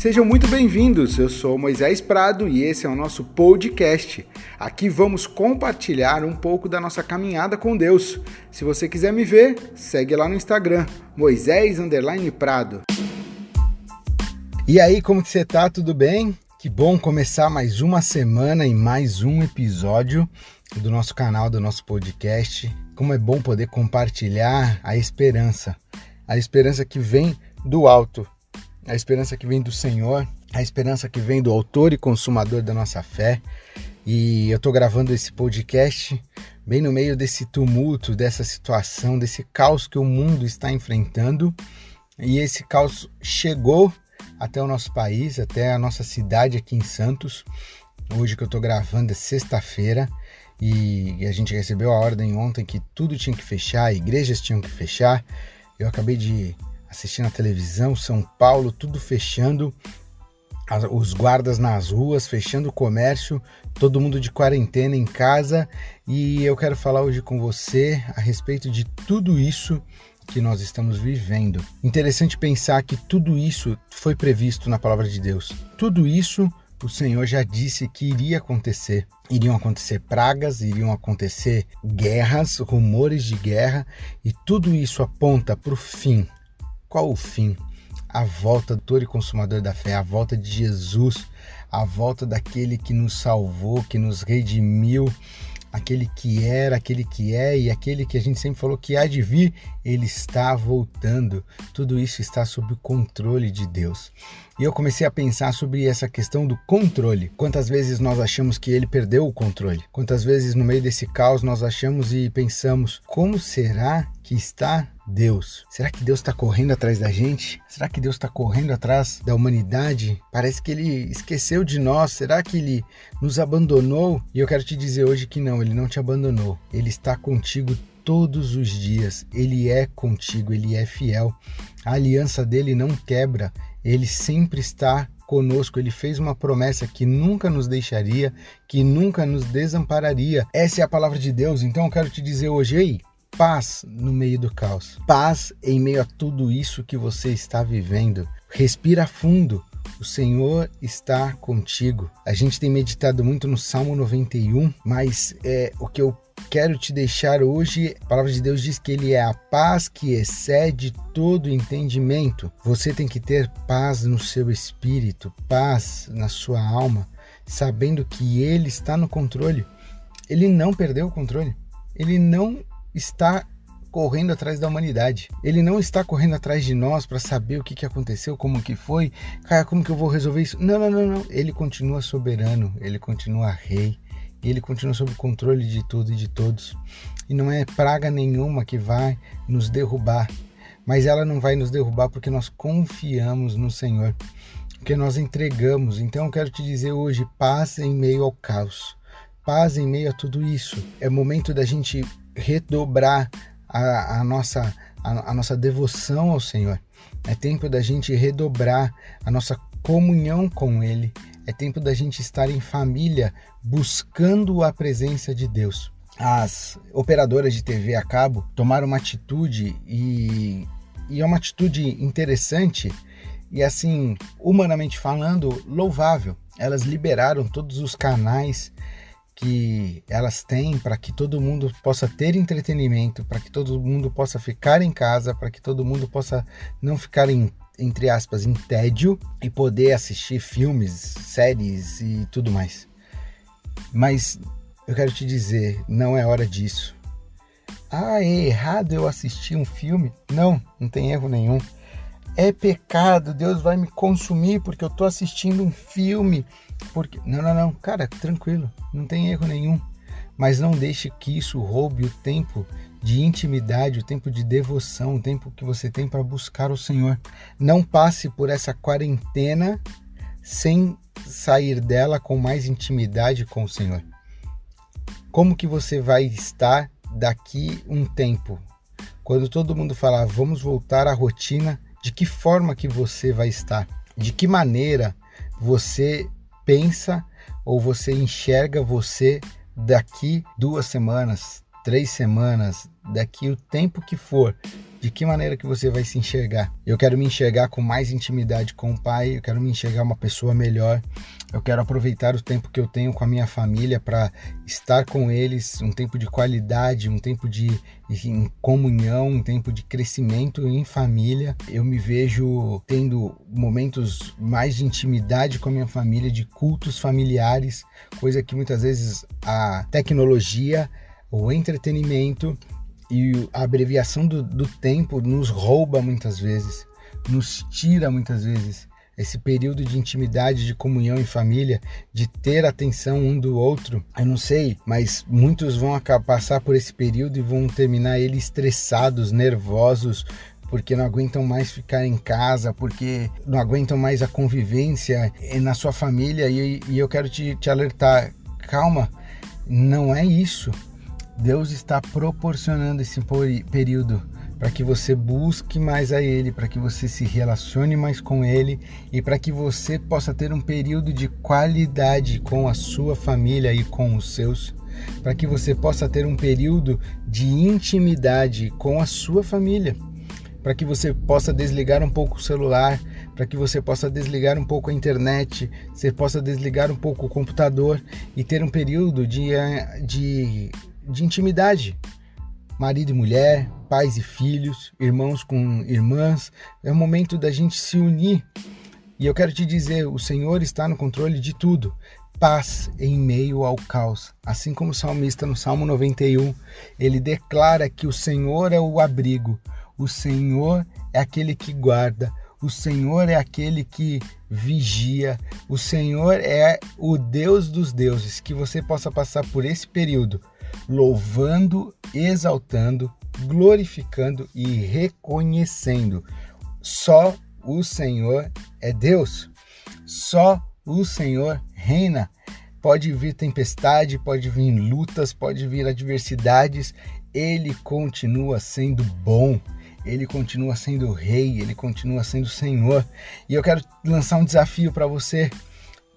Sejam muito bem-vindos. Eu sou Moisés Prado e esse é o nosso podcast. Aqui vamos compartilhar um pouco da nossa caminhada com Deus. Se você quiser me ver, segue lá no Instagram, Moisés Prado. E aí, como que você tá? Tudo bem? Que bom começar mais uma semana e mais um episódio do nosso canal, do nosso podcast. Como é bom poder compartilhar a esperança, a esperança que vem do alto a esperança que vem do Senhor, a esperança que vem do autor e consumador da nossa fé. E eu estou gravando esse podcast bem no meio desse tumulto, dessa situação, desse caos que o mundo está enfrentando. E esse caos chegou até o nosso país, até a nossa cidade aqui em Santos. Hoje que eu estou gravando é sexta-feira e a gente recebeu a ordem ontem que tudo tinha que fechar, igrejas tinham que fechar. Eu acabei de assistindo a televisão, São Paulo, tudo fechando, os guardas nas ruas, fechando o comércio, todo mundo de quarentena em casa. E eu quero falar hoje com você a respeito de tudo isso que nós estamos vivendo. Interessante pensar que tudo isso foi previsto na palavra de Deus. Tudo isso o Senhor já disse que iria acontecer. Iriam acontecer pragas, iriam acontecer guerras, rumores de guerra, e tudo isso aponta para o fim, qual o fim? A volta do autor e consumador da fé, a volta de Jesus, a volta daquele que nos salvou, que nos redimiu, aquele que era, aquele que é e aquele que a gente sempre falou que há de vir, ele está voltando. Tudo isso está sob o controle de Deus. E eu comecei a pensar sobre essa questão do controle. Quantas vezes nós achamos que ele perdeu o controle? Quantas vezes no meio desse caos nós achamos e pensamos: como será que está Deus? Será que Deus está correndo atrás da gente? Será que Deus está correndo atrás da humanidade? Parece que ele esqueceu de nós. Será que ele nos abandonou? E eu quero te dizer hoje que não, ele não te abandonou. Ele está contigo todos os dias. Ele é contigo, ele é fiel. A aliança dele não quebra ele sempre está conosco. Ele fez uma promessa que nunca nos deixaria, que nunca nos desampararia. Essa é a palavra de Deus. Então eu quero te dizer hoje, ei, paz no meio do caos. Paz em meio a tudo isso que você está vivendo. Respira fundo. O Senhor está contigo. A gente tem meditado muito no Salmo 91, mas é o que eu quero te deixar hoje. A palavra de Deus diz que Ele é a paz que excede todo entendimento. Você tem que ter paz no seu espírito, paz na sua alma, sabendo que Ele está no controle. Ele não perdeu o controle. Ele não está correndo atrás da humanidade. Ele não está correndo atrás de nós para saber o que, que aconteceu, como que foi, cara, como que eu vou resolver isso. Não, não, não, não. Ele continua soberano, ele continua rei ele continua sob controle de tudo e de todos. E não é praga nenhuma que vai nos derrubar, mas ela não vai nos derrubar porque nós confiamos no Senhor, porque nós entregamos. Então eu quero te dizer hoje: paz em meio ao caos, paz em meio a tudo isso. É momento da gente redobrar a, a nossa, a, a nossa devoção ao Senhor. É tempo da gente redobrar a nossa comunhão com Ele é tempo da gente estar em família buscando a presença de Deus. As operadoras de TV a cabo tomaram uma atitude e, e é uma atitude interessante e assim, humanamente falando, louvável. Elas liberaram todos os canais que elas têm para que todo mundo possa ter entretenimento, para que todo mundo possa ficar em casa, para que todo mundo possa não ficar em entre aspas, em tédio e poder assistir filmes, séries e tudo mais. Mas eu quero te dizer, não é hora disso. Ah, é errado eu assistir um filme? Não, não tem erro nenhum. É pecado, Deus vai me consumir porque eu estou assistindo um filme. Porque não, não, não, cara, tranquilo, não tem erro nenhum. Mas não deixe que isso roube o tempo de intimidade, o tempo de devoção, o tempo que você tem para buscar o Senhor. Não passe por essa quarentena sem sair dela com mais intimidade com o Senhor. Como que você vai estar daqui um tempo? Quando todo mundo falar, vamos voltar à rotina, de que forma que você vai estar? De que maneira você pensa ou você enxerga você daqui duas semanas, três semanas, daqui o tempo que for, de que maneira que você vai se enxergar. Eu quero me enxergar com mais intimidade com o Pai, eu quero me enxergar uma pessoa melhor. Eu quero aproveitar o tempo que eu tenho com a minha família para estar com eles, um tempo de qualidade, um tempo de em comunhão, um tempo de crescimento em família. Eu me vejo tendo momentos mais de intimidade com a minha família, de cultos familiares, coisa que muitas vezes a tecnologia, o entretenimento e a abreviação do, do tempo nos rouba muitas vezes, nos tira muitas vezes esse período de intimidade, de comunhão em família, de ter atenção um do outro. Eu não sei, mas muitos vão passar por esse período e vão terminar ele estressados, nervosos, porque não aguentam mais ficar em casa, porque não aguentam mais a convivência na sua família. E, e eu quero te, te alertar: calma, não é isso. Deus está proporcionando esse período para que você busque mais a Ele, para que você se relacione mais com Ele e para que você possa ter um período de qualidade com a sua família e com os seus, para que você possa ter um período de intimidade com a sua família, para que você possa desligar um pouco o celular, para que você possa desligar um pouco a internet, você possa desligar um pouco o computador e ter um período de, eh, de, de intimidade marido e mulher, pais e filhos, irmãos com irmãs. É o momento da gente se unir. E eu quero te dizer: o Senhor está no controle de tudo. Paz em meio ao caos. Assim como o salmista no Salmo 91, ele declara que o Senhor é o abrigo, o Senhor é aquele que guarda, o Senhor é aquele que vigia, o Senhor é o Deus dos deuses. Que você possa passar por esse período louvando, exaltando, glorificando e reconhecendo. Só o Senhor é Deus. Só o Senhor reina. Pode vir tempestade, pode vir lutas, pode vir adversidades, ele continua sendo bom. Ele continua sendo rei, ele continua sendo Senhor. E eu quero lançar um desafio para você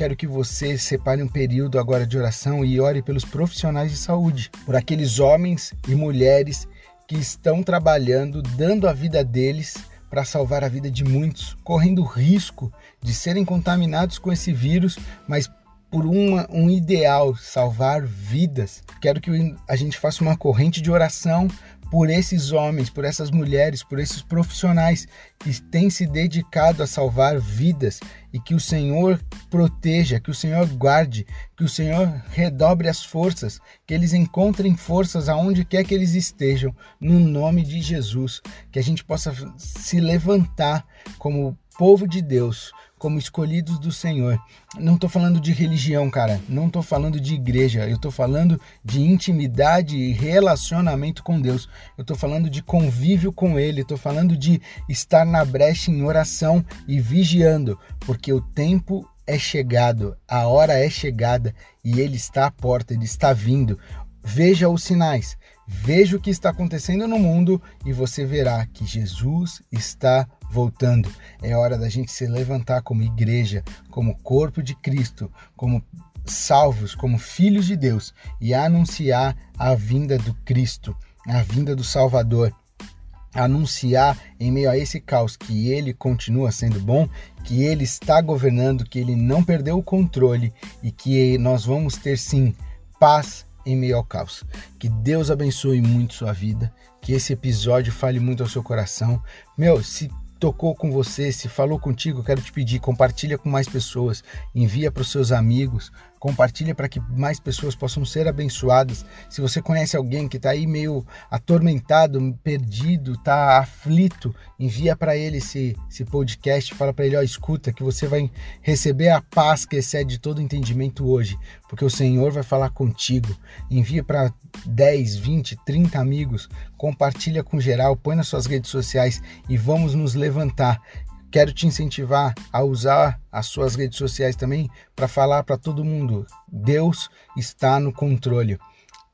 quero que você separe um período agora de oração e ore pelos profissionais de saúde, por aqueles homens e mulheres que estão trabalhando, dando a vida deles para salvar a vida de muitos, correndo risco de serem contaminados com esse vírus, mas por uma, um ideal, salvar vidas. Quero que a gente faça uma corrente de oração por esses homens, por essas mulheres, por esses profissionais que têm se dedicado a salvar vidas e que o Senhor proteja, que o Senhor guarde, que o Senhor redobre as forças, que eles encontrem forças aonde quer que eles estejam, no nome de Jesus, que a gente possa se levantar como povo de Deus, como escolhidos do Senhor. Não estou falando de religião, cara. Não estou falando de igreja. Eu estou falando de intimidade e relacionamento com Deus. Eu estou falando de convívio com Ele. Estou falando de estar na brecha em oração e vigiando, porque o tempo é chegado, a hora é chegada e Ele está à porta. Ele está vindo. Veja os sinais. Veja o que está acontecendo no mundo e você verá que Jesus está voltando. É hora da gente se levantar como igreja, como corpo de Cristo, como salvos, como filhos de Deus e anunciar a vinda do Cristo, a vinda do Salvador. Anunciar em meio a esse caos que ele continua sendo bom, que ele está governando, que ele não perdeu o controle e que nós vamos ter sim paz em meio ao caos. Que Deus abençoe muito sua vida, que esse episódio fale muito ao seu coração. Meu, se tocou com você, se falou contigo, quero te pedir, compartilha com mais pessoas, envia para os seus amigos, compartilha para que mais pessoas possam ser abençoadas. Se você conhece alguém que está aí meio atormentado, perdido, está aflito, envia para ele esse, esse podcast, fala para ele, ó, escuta, que você vai receber a paz que excede todo entendimento hoje, porque o Senhor vai falar contigo. Envia para 10, 20, 30 amigos, compartilha com geral, põe nas suas redes sociais e vamos nos levantar Quero te incentivar a usar as suas redes sociais também para falar para todo mundo: Deus está no controle.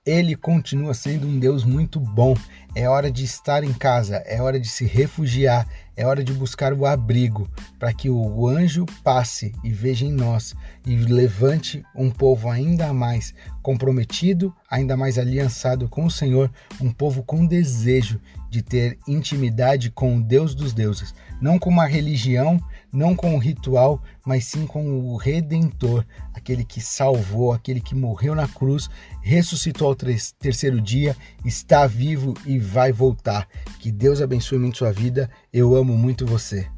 Ele continua sendo um Deus muito bom. É hora de estar em casa, é hora de se refugiar, é hora de buscar o abrigo, para que o anjo passe e veja em nós e levante um povo ainda mais comprometido, ainda mais aliançado com o Senhor, um povo com desejo de ter intimidade com o Deus dos deuses, não com uma religião, não com um ritual, mas sim com o Redentor, aquele que salvou, aquele que morreu na cruz, ressuscitou ao terceiro dia, está vivo e vai voltar. Que Deus abençoe muito sua vida. Eu amo muito você.